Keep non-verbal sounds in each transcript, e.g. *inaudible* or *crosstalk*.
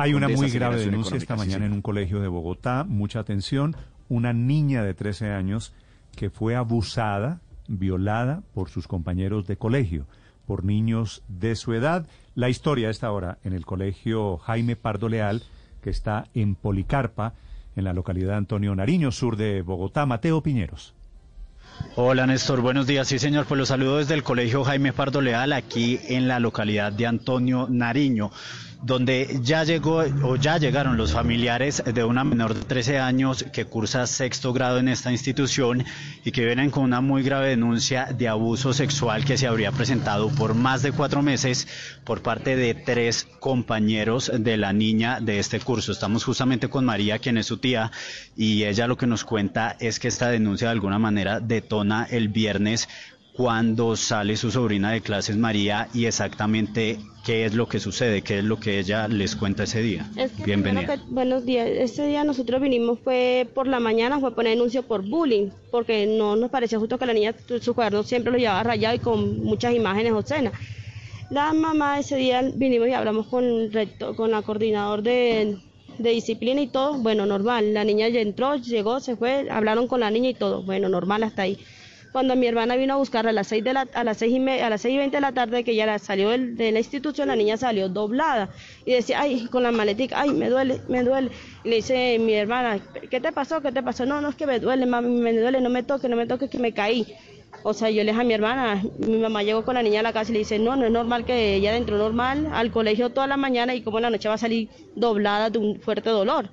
Hay una muy grave denuncia esta mañana en un colegio de Bogotá. Mucha atención. Una niña de 13 años que fue abusada, violada por sus compañeros de colegio, por niños de su edad. La historia a esta hora en el colegio Jaime Pardo Leal, que está en Policarpa, en la localidad de Antonio Nariño, sur de Bogotá. Mateo Piñeros. Hola Néstor, buenos días. Sí señor, pues los saludo desde el Colegio Jaime Pardo Leal, aquí en la localidad de Antonio Nariño donde ya llegó o ya llegaron los familiares de una menor de 13 años que cursa sexto grado en esta institución y que vienen con una muy grave denuncia de abuso sexual que se habría presentado por más de cuatro meses por parte de tres compañeros de la niña de este curso. Estamos justamente con María, quien es su tía, y ella lo que nos cuenta es que esta denuncia de alguna manera detona el viernes cuando sale su sobrina de clases María y exactamente qué es lo que sucede, qué es lo que ella les cuenta ese día. Bienvenida. buenos días. Ese día nosotros vinimos fue por la mañana, fue poner anuncio por bullying, porque no nos parecía justo que la niña su cuaderno siempre lo llevaba rayado y con muchas imágenes obscenas. La mamá ese día vinimos y hablamos con el con la coordinador de, de disciplina y todo, bueno, normal. La niña ya entró, llegó, se fue, hablaron con la niña y todo, bueno, normal hasta ahí cuando mi hermana vino a buscarla a las seis de la, a las seis y a las seis y veinte de la tarde que ella salió de la institución la niña salió doblada y decía ay con la maletica ay me duele me duele y le dice mi hermana qué te pasó qué te pasó no no es que me duele mami me duele no me toque no me toque que me caí o sea, yo le dije a mi hermana, mi mamá llegó con la niña a la casa y le dice, no, no es normal que ella entró normal al colegio toda la mañana y como en la noche va a salir doblada de un fuerte dolor.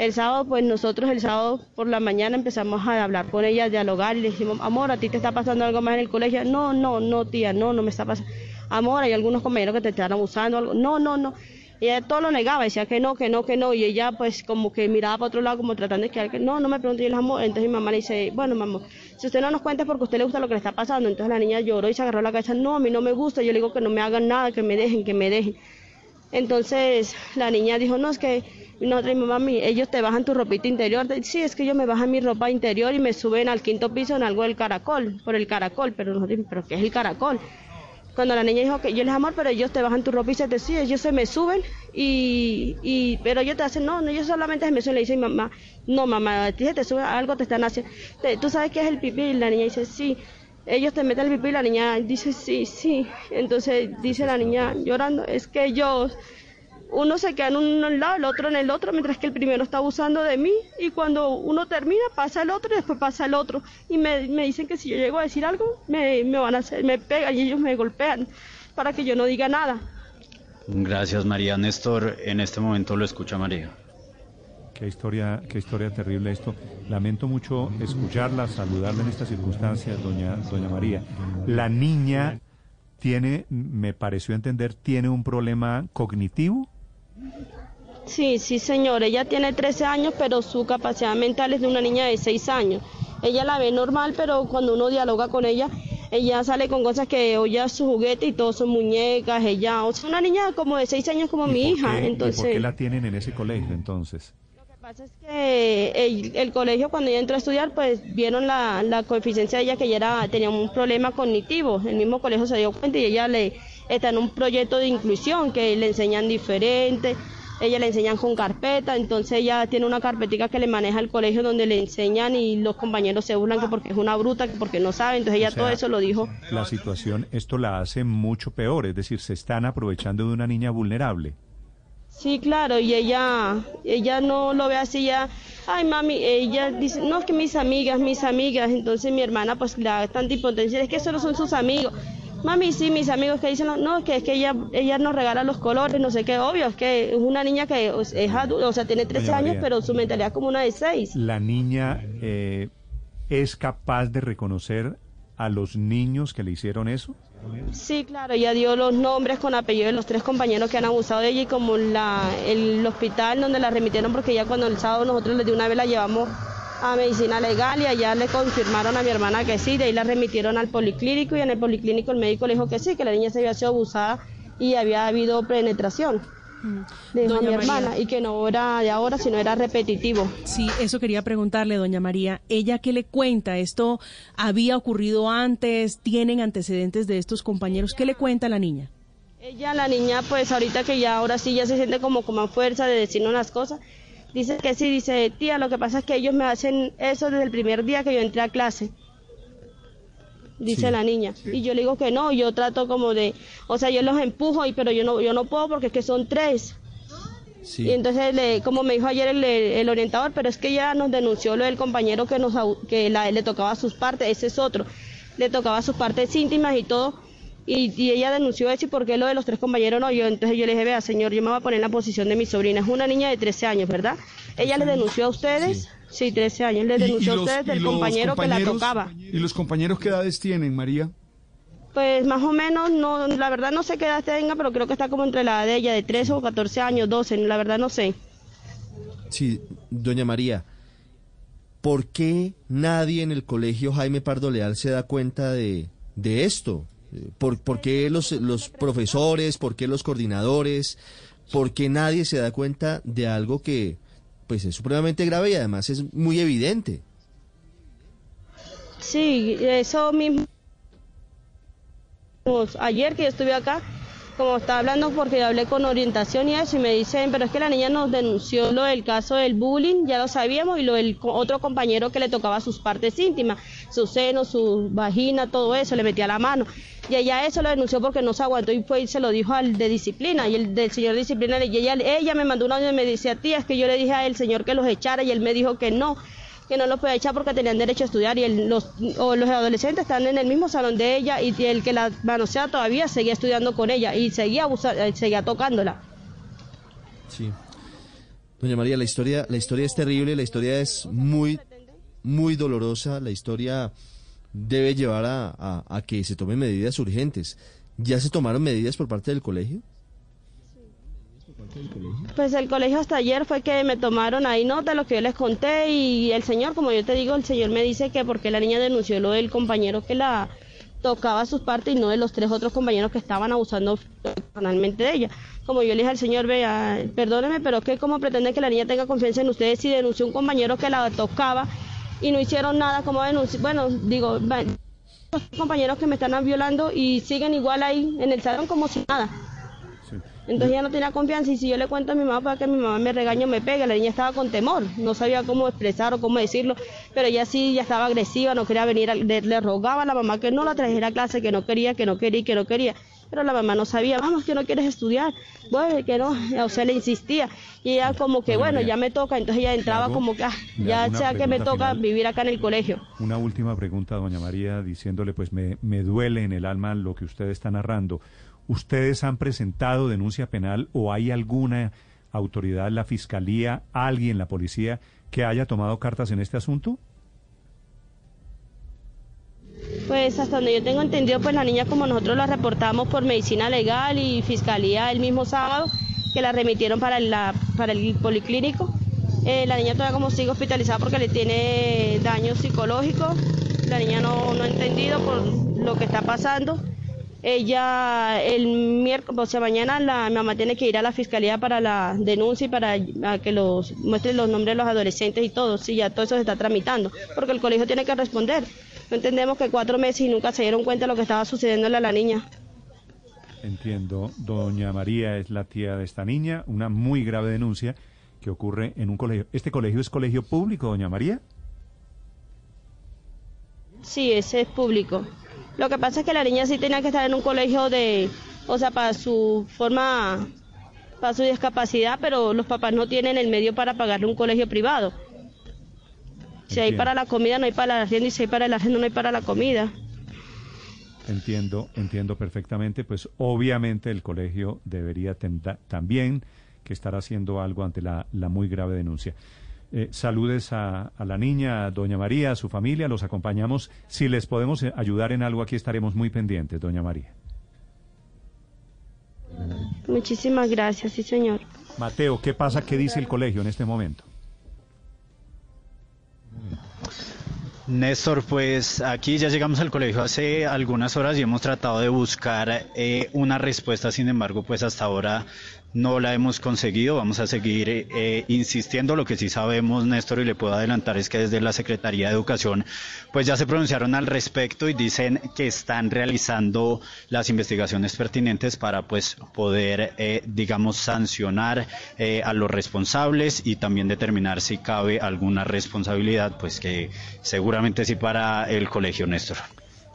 El sábado, pues nosotros el sábado por la mañana empezamos a hablar con ella, a dialogar y le dijimos, amor, ¿a ti te está pasando algo más en el colegio? No, no, no, tía, no, no me está pasando. Amor, hay algunos compañeros que te están abusando, algo. No, no, no. Y ella todo lo negaba, decía que no, que no, que no. Y ella pues como que miraba para otro lado como tratando de que no, no me pregunté, y el amor. Entonces mi mamá le dice, bueno, mamá, si usted no nos cuenta es porque a usted le gusta lo que le está pasando. Entonces la niña lloró y se agarró la cabeza, no, a mí no me gusta. Yo le digo que no me hagan nada, que me dejen, que me dejen. Entonces la niña dijo, no, es que nosotros, mi mamá, ellos te bajan tu ropita interior. Sí, es que ellos me bajan mi ropa interior y me suben al quinto piso en algo del caracol, por el caracol. Pero nosotros, ¿pero qué es el caracol? Cuando la niña dijo que yo les amor, pero ellos te bajan tu ropa y se te sí, ellos se me suben y, y pero ellos te hacen, no, no, ellos solamente se me suben. Le dice mi mamá, no, mamá, a ti se te sube algo, te están haciendo. ¿Tú sabes qué es el pipí? Y la niña dice, sí ellos te meten el pipí y la niña dice sí, sí. Entonces dice la niña llorando, es que ellos uno se queda en un lado, el otro en el otro, mientras que el primero está abusando de mí y cuando uno termina pasa el otro y después pasa el otro. Y me, me dicen que si yo llego a decir algo, me, me van a hacer, me pegan y ellos me golpean para que yo no diga nada. Gracias María. Néstor, en este momento lo escucha María. Qué historia, qué historia terrible esto. Lamento mucho escucharla, saludarla en estas circunstancias, doña, doña María. La niña tiene, me pareció entender, tiene un problema cognitivo. Sí, sí, señor. Ella tiene 13 años, pero su capacidad mental es de una niña de 6 años. Ella la ve normal, pero cuando uno dialoga con ella, ella sale con cosas que oye su juguete y todo son muñecas. Ella, o sea, una niña como de 6 años como mi hija. entonces, ¿Por qué la tienen en ese colegio entonces? Pasa es que el, colegio cuando ella entró a estudiar, pues vieron la, la coeficiencia de ella que ella era, tenía un problema cognitivo. El mismo colegio se dio cuenta y ella le está en un proyecto de inclusión que le enseñan diferente, ella le enseñan con carpeta, entonces ella tiene una carpetica que le maneja el colegio donde le enseñan y los compañeros se burlan que porque es una bruta, que porque no sabe, entonces ella todo eso lo dijo. La situación, esto la hace mucho peor, es decir, se están aprovechando de una niña vulnerable. Sí, claro, y ella, ella no lo ve así, ya, ay mami, ella dice, no, es que mis amigas, mis amigas, entonces mi hermana pues le da tanta impotencia, es que solo son sus amigos, Mami, sí, mis amigos que dicen, no, que es que ella, ella nos regala los colores, no sé qué, obvio, es que es una niña que es adulta, o sea, tiene 13 años, pero su mentalidad es como una de 6. ¿La niña eh, es capaz de reconocer a los niños que le hicieron eso? Sí, claro, ella dio los nombres con apellido de los tres compañeros que han abusado de ella y como la, el hospital donde la remitieron, porque ya cuando el sábado nosotros de una vez la llevamos a medicina legal y allá le confirmaron a mi hermana que sí, de ahí la remitieron al policlínico y en el policlínico el médico le dijo que sí, que la niña se había sido abusada y había habido penetración. Le dijo a mi hermana y que no era de ahora, sino era repetitivo. Sí, eso quería preguntarle, doña María. ¿Ella qué le cuenta? ¿Esto había ocurrido antes? ¿Tienen antecedentes de estos compañeros? ¿Qué le cuenta la niña? Ella, la niña, pues ahorita que ya ahora sí ya se siente como con más fuerza de decirnos las cosas, dice que sí, dice, tía, lo que pasa es que ellos me hacen eso desde el primer día que yo entré a clase dice la niña. Y yo le digo que no, yo trato como de, o sea, yo los empujo, y, pero yo no, yo no puedo porque es que son tres. Y entonces, le, como me dijo ayer el, el, orientador, pero es que ya nos denunció lo del compañero que, nos, que la, le tocaba sus partes, ese es otro, le tocaba sus partes íntimas y todo. Y, y, ella denunció eso y por qué lo de los tres compañeros no. Yo entonces yo le dije, vea señor, yo me voy a poner en la posición de mi sobrina. Es una niña de 13 años, ¿verdad? Ella le denunció a ustedes. Sí, 13 años. Le denunció a ustedes del compañero que la tocaba. ¿Y los compañeros qué edades tienen, María? Pues más o menos, no, la verdad no sé qué edad tenga, pero creo que está como entre la edad de ella, de 13 o 14 años, 12, la verdad no sé. Sí, doña María, ¿por qué nadie en el colegio Jaime Pardo Leal se da cuenta de, de esto? ¿Por, ¿Por, qué los, los profesores, por qué los coordinadores, por qué nadie se da cuenta de algo que pues es supremamente grave y además es muy evidente? Sí, eso mismo ayer que yo estuve acá, como estaba hablando porque hablé con orientación y eso, y me dicen, pero es que la niña nos denunció lo del caso del bullying, ya lo sabíamos, y lo del otro compañero que le tocaba sus partes íntimas, su seno, su vagina, todo eso, le metía la mano. Y ella eso lo denunció porque no se aguantó y fue y se lo dijo al de disciplina, y el del señor de disciplina, y ella, ella me mandó un audio y me decía, tía, es que yo le dije al señor que los echara, y él me dijo que no que no los puede echar porque tenían derecho a estudiar y los, o los adolescentes están en el mismo salón de ella y el que la manoseaba todavía seguía estudiando con ella y seguía, eh, seguía tocándola. Sí. Doña María, la historia, la historia es terrible, la historia es muy, muy dolorosa, la historia debe llevar a, a que se tomen medidas urgentes. ¿Ya se tomaron medidas por parte del colegio? Pues el colegio hasta ayer fue que me tomaron ahí nota lo que yo les conté y el señor, como yo te digo, el señor me dice que porque la niña denunció lo del compañero que la tocaba sus partes y no de los tres otros compañeros que estaban abusando personalmente de ella. Como yo le dije al señor, vea, perdóneme, pero que cómo pretende que la niña tenga confianza en ustedes si denunció un compañero que la tocaba y no hicieron nada, como denunciar, bueno, digo, los compañeros que me están violando y siguen igual ahí en el salón como si nada. Entonces ella no tenía confianza y si yo le cuento a mi mamá para que mi mamá me regañe o me pegue, la niña estaba con temor, no sabía cómo expresar o cómo decirlo, pero ella sí ya estaba agresiva, no quería venir, le, rogaba a la mamá que no la trajera a clase, que no quería, que no quería, que no quería pero la mamá no sabía, vamos, que no quieres estudiar, bueno, que no, o sea, le insistía, y ella como que, bueno, ya me toca, entonces ella entraba como que, ah, ya sea que me toca vivir acá en el colegio. Una última pregunta, doña María, diciéndole, pues me, me duele en el alma lo que usted está narrando. ¿Ustedes han presentado denuncia penal o hay alguna autoridad, la fiscalía, alguien, la policía, que haya tomado cartas en este asunto? Pues hasta donde yo tengo entendido, pues la niña como nosotros la reportamos por medicina legal y fiscalía el mismo sábado, que la remitieron para, la, para el policlínico. Eh, la niña todavía como sigue hospitalizada porque le tiene daño psicológico. La niña no, no ha entendido por lo que está pasando. Ella el miércoles, o sea, mañana la mamá tiene que ir a la fiscalía para la denuncia y para que los muestren los nombres de los adolescentes y todo. Sí, ya todo eso se está tramitando, porque el colegio tiene que responder. No entendemos que cuatro meses y nunca se dieron cuenta de lo que estaba sucediéndole a la niña. Entiendo. Doña María es la tía de esta niña, una muy grave denuncia que ocurre en un colegio. ¿Este colegio es colegio público, doña María? Sí, ese es público. Lo que pasa es que la niña sí tenía que estar en un colegio de, o sea, para su forma, para su discapacidad, pero los papás no tienen el medio para pagarle un colegio privado. Si hay para la comida, no hay para la hacienda, y si hay para la hacienda, no hay para la comida. Entiendo, entiendo perfectamente. Pues obviamente el colegio debería también que estar haciendo algo ante la, la muy grave denuncia. Eh, saludes a, a, la niña, a doña María, a su familia, los acompañamos. Si les podemos eh, ayudar en algo, aquí estaremos muy pendientes, doña María. Muchísimas gracias, sí, señor. Mateo, ¿qué pasa? ¿Qué dice el colegio en este momento? Néstor, pues aquí ya llegamos al colegio hace algunas horas y hemos tratado de buscar eh, una respuesta, sin embargo, pues hasta ahora no la hemos conseguido. Vamos a seguir eh, insistiendo. Lo que sí sabemos, Néstor, y le puedo adelantar, es que desde la Secretaría de Educación, pues ya se pronunciaron al respecto y dicen que están realizando las investigaciones pertinentes para, pues, poder, eh, digamos, sancionar eh, a los responsables y también determinar si cabe alguna responsabilidad, pues que seguramente sí para el colegio, Néstor.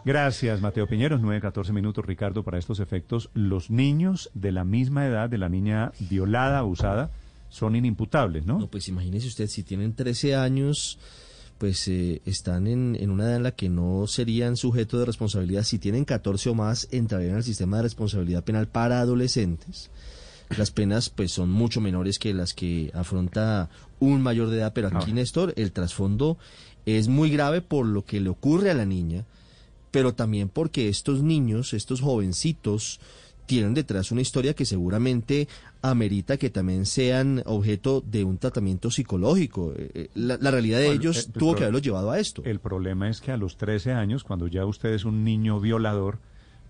Gracias, Mateo Piñeros. 9, 14 minutos, Ricardo, para estos efectos. Los niños de la misma edad de la niña violada, abusada, son inimputables, ¿no? No, pues imagínese usted, si tienen 13 años, pues eh, están en, en, una edad en la que no serían sujeto de responsabilidad. Si tienen 14 o más, entrarían al sistema de responsabilidad penal para adolescentes. Las penas, pues, son mucho menores que las que afronta un mayor de edad. Pero aquí, ah. Néstor, el trasfondo es muy grave por lo que le ocurre a la niña pero también porque estos niños, estos jovencitos, tienen detrás una historia que seguramente amerita que también sean objeto de un tratamiento psicológico. Eh, eh, la, realidad de ellos tuvo que haberlos llevado a esto. El problema es que a los 13 años, cuando ya usted es un niño violador,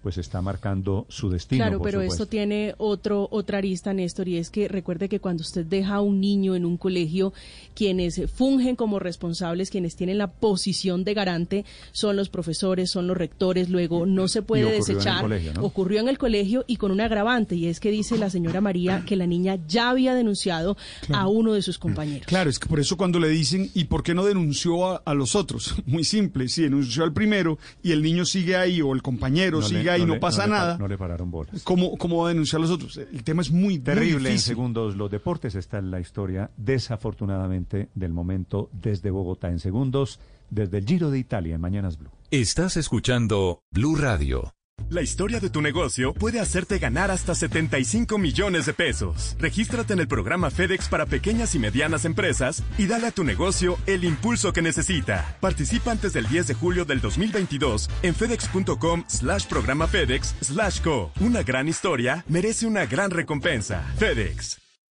pues está marcando su destino. Claro, pero esto tiene otro otra arista, Néstor, y es que recuerde que cuando usted deja a un niño en un colegio, quienes fungen como responsables, quienes tienen la posición de garante, son los profesores, son los rectores. Luego no se puede desechar. Ocurrió en el colegio y con un agravante, y es que dice la señora María que la niña ya había denunciado a uno de sus compañeros. Claro, es que por eso cuando le dicen, ¿y por qué no denunció a, los otros? *laughs* Muy simple, si denunció al primero y el niño sigue ahí o el compañero sigue ahí y no, pasa nada. No le pararon bolas. ¿Cómo, ¿Cómo va a denunciar a los otros? El tema es muy terrible. en segundos los deportes está en la historia, desafortunadamente, del momento desde Bogotá. En segundos, desde el Giro de Italia en Mañanas Blue. Estás escuchando Blue Radio. La historia de tu negocio puede hacerte ganar hasta 75 millones de pesos. Regístrate en el programa FedEx para pequeñas y medianas empresas y dale a tu negocio el impulso que necesita. Participa antes del 10 de julio del 2022 en fedex.com slash programa FedEx slash co. Una gran historia merece una gran recompensa. FedEx.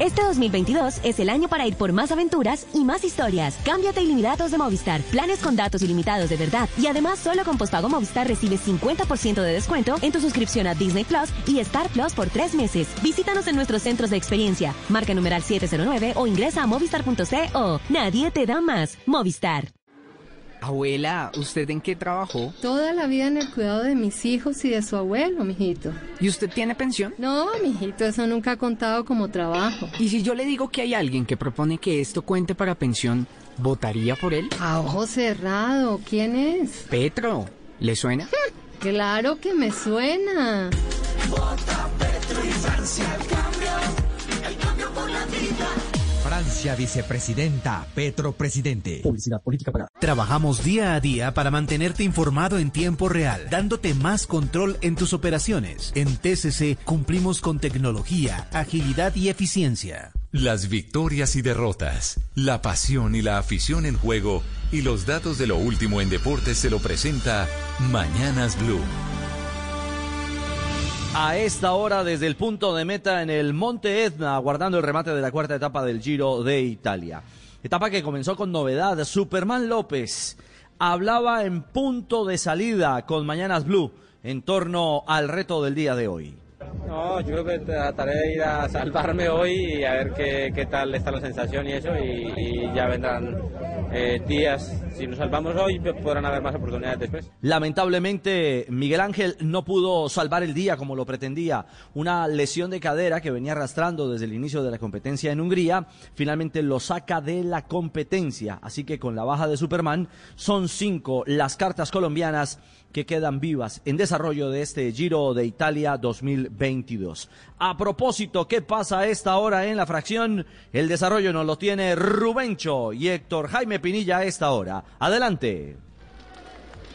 Este 2022 es el año para ir por más aventuras y más historias. Cámbiate ilimitados de Movistar. Planes con datos ilimitados de verdad. Y además, solo con postpago Movistar recibes 50% de descuento en tu suscripción a Disney Plus y Star Plus por tres meses. Visítanos en nuestros centros de experiencia. Marca numeral 709 o ingresa a movistar.co. Nadie te da más. Movistar. Abuela, ¿usted en qué trabajó? Toda la vida en el cuidado de mis hijos y de su abuelo, mijito. ¿Y usted tiene pensión? No, mijito, eso nunca ha contado como trabajo. ¿Y si yo le digo que hay alguien que propone que esto cuente para pensión, ¿votaría por él? A ojo cerrado, ¿quién es? Petro, ¿le suena? *laughs* claro que me suena. Vota Petro y Francia el Francia vicepresidenta, Petro presidente. Publicidad política para. Trabajamos día a día para mantenerte informado en tiempo real, dándote más control en tus operaciones. En TCC cumplimos con tecnología, agilidad y eficiencia. Las victorias y derrotas, la pasión y la afición en juego y los datos de lo último en deportes se lo presenta Mañanas Blue. A esta hora, desde el punto de meta en el Monte Etna, aguardando el remate de la cuarta etapa del Giro de Italia. Etapa que comenzó con novedad. Superman López hablaba en punto de salida con Mañanas Blue en torno al reto del día de hoy. No, yo creo que trataré de ir a salvarme hoy y a ver qué, qué tal está la sensación y eso, y, ya vendrán eh, días. Si nos salvamos hoy, podrán haber más oportunidades después. Lamentablemente, Miguel Ángel no pudo salvar el día como lo pretendía. Una lesión de cadera que venía arrastrando desde el inicio de la competencia en Hungría, finalmente lo saca de la competencia. Así que con la baja de Superman, son cinco las cartas colombianas que quedan vivas en desarrollo de este Giro de Italia 2022. A propósito, ¿qué pasa a esta hora en la fracción? El desarrollo nos lo tiene Rubencho y Héctor Jaime Pinilla a esta hora. Adelante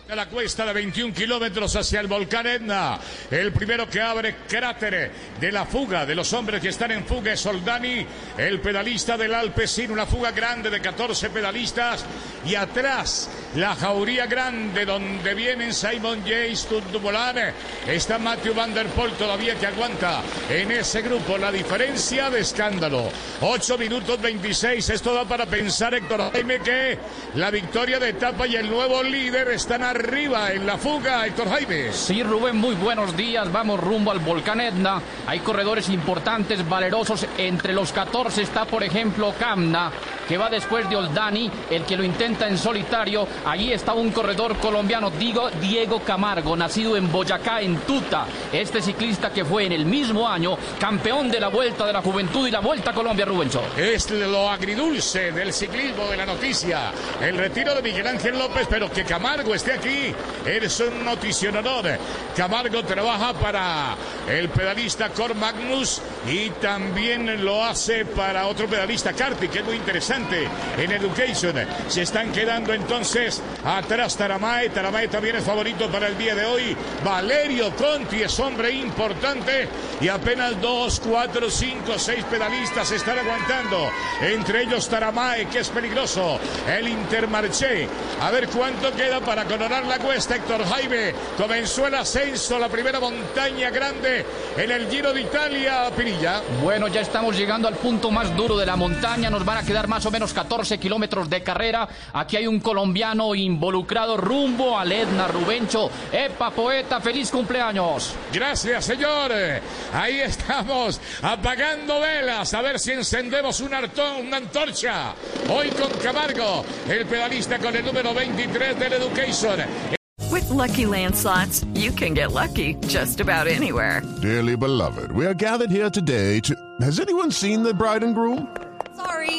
de la cuesta de 21 kilómetros hacia el volcán Etna. El primero que abre cráter de la fuga de los hombres que están en fuga es Soldani, el pedalista del Alpecin, una fuga grande de 14 pedalistas. Y atrás la jauría grande donde vienen Simon James, Tundumolan. Está Matthew Van Der Poel todavía que aguanta en ese grupo. La diferencia de escándalo. 8 minutos 26. Esto da para pensar, Héctor Jaime, que la victoria de etapa y el nuevo líder están arriba en la fuga, Héctor Jaime. Sí, Rubén, muy buenos días. Vamos rumbo al volcán Etna. Hay corredores importantes, valerosos. Entre los 14 está, por ejemplo, Camna, que va después de Oldani, el que lo intenta en solitario. Allí está un corredor colombiano, digo, Diego Camargo, nacido en Boyacá, en Tuta. Este ciclista que fue en el mismo año campeón de la Vuelta de la Juventud y la Vuelta a Colombia, Rubencho. Es lo agridulce del ciclismo de la noticia. El retiro de Miguel Ángel López, pero que Camargo esté aquí es un noticionador. Camargo trabaja para el pedalista Cor Magnus y también lo hace para otro pedalista, Carpi, que es muy interesante en Education. Se están quedando entonces atrás Taramae. Taramae también es favorito para el día de hoy. Valerio Conti es hombre importante y apenas dos, cuatro, cinco, seis pedalistas están aguantando. Entre ellos Taramae, que es peligroso. El Intermarché. A ver cuánto queda para coronar la cuesta. Héctor Jaime comenzó el ascenso, la primera montaña grande en el Giro de Italia, Pirilla. Bueno, ya estamos llegando al punto más duro de la montaña. Nos van a quedar más o menos 14 kilómetros de carrera. Aquí hay un colombiano involucrado rumbo al Edna Rubencho. Epa, poeta, feliz cumpleaños. Gracias, señor. Ahí estamos apagando velas. A ver si encendemos un artón, una antorcha. Hoy con Camargo, el pedalista con el número 23 del Education. With lucky landslots, you can get lucky just about anywhere. Dearly beloved, we are gathered here today to. Has anyone seen the bride and groom? Sorry,